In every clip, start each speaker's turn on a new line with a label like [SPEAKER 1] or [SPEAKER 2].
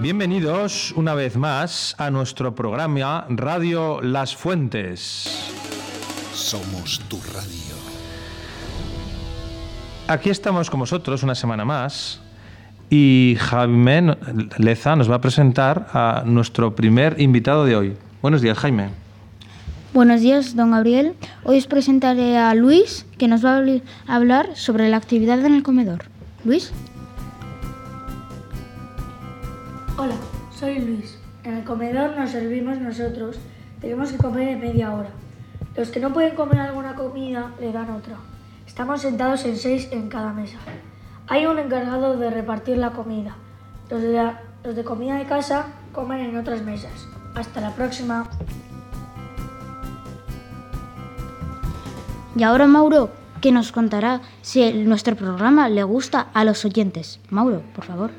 [SPEAKER 1] Bienvenidos una vez más a nuestro programa Radio Las Fuentes.
[SPEAKER 2] Somos tu radio.
[SPEAKER 1] Aquí estamos con vosotros una semana más y Jaime Leza nos va a presentar a nuestro primer invitado de hoy. Buenos días, Jaime.
[SPEAKER 3] Buenos días, don Gabriel. Hoy os presentaré a Luis, que nos va a hablar sobre la actividad en el comedor. Luis.
[SPEAKER 4] Hola, soy Luis. En el comedor nos servimos nosotros. Tenemos que comer en media hora. Los que no pueden comer alguna comida le dan otra. Estamos sentados en seis en cada mesa. Hay un encargado de repartir la comida. Los de, la- comida de casa comen en otras mesas. Hasta la próxima.
[SPEAKER 3] Y ahora Mauro, que nos contará si nuestro programa le gusta a los oyentes. Mauro, por favor.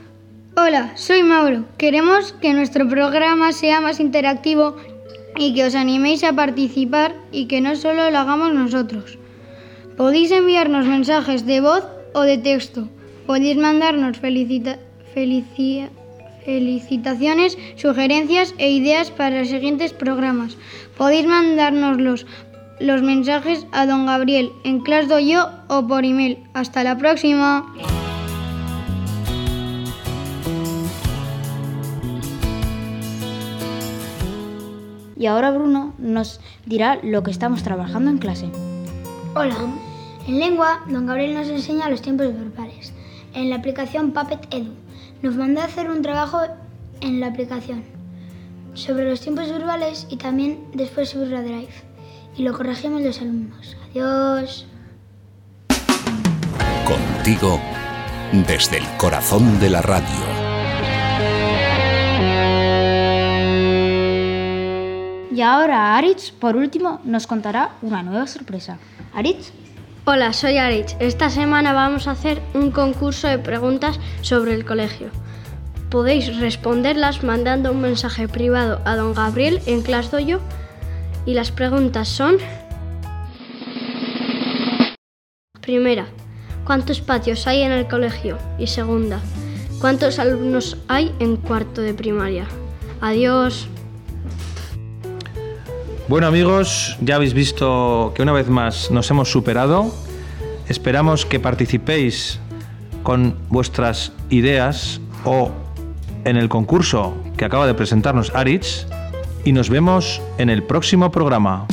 [SPEAKER 5] Hola, soy Mauro. Queremos que nuestro programa sea más interactivo y que os animéis a participar y que no solo lo hagamos nosotros. Podéis enviarnos mensajes de voz o de texto. Podéis mandarnos felicita- felici- felicitaciones, sugerencias e ideas para los siguientes programas. Podéis mandarnos los, los mensajes a don Gabriel en Class Doyo o por email. Hasta la próxima.
[SPEAKER 3] Y ahora Bruno nos dirá lo que estamos trabajando en clase.
[SPEAKER 6] Hola. En lengua, don Gabriel nos enseña los tiempos verbales. En la aplicación Puppet Edu. Nos mandó a hacer un trabajo en la aplicación sobre los tiempos verbales y también después subirlo a Drive. Y lo corregimos los alumnos. Adiós.
[SPEAKER 2] Contigo desde el corazón de la radio.
[SPEAKER 3] Y ahora Aritz, por último, nos contará una nueva sorpresa. Aritz.
[SPEAKER 7] Hola, soy Arich. Esta semana vamos a hacer un concurso de preguntas sobre el colegio. Podéis responderlas mandando un mensaje privado a don Gabriel en Class Dojo y las preguntas son... Primera, ¿cuántos patios hay en el colegio? Y segunda, ¿cuántos alumnos hay en cuarto de primaria? Adiós.
[SPEAKER 1] Bueno amigos, ya habéis visto que una vez más nos hemos superado. Esperamos que participéis con vuestras ideas o en el concurso que acaba de presentarnos Aritz y nos vemos en el próximo programa.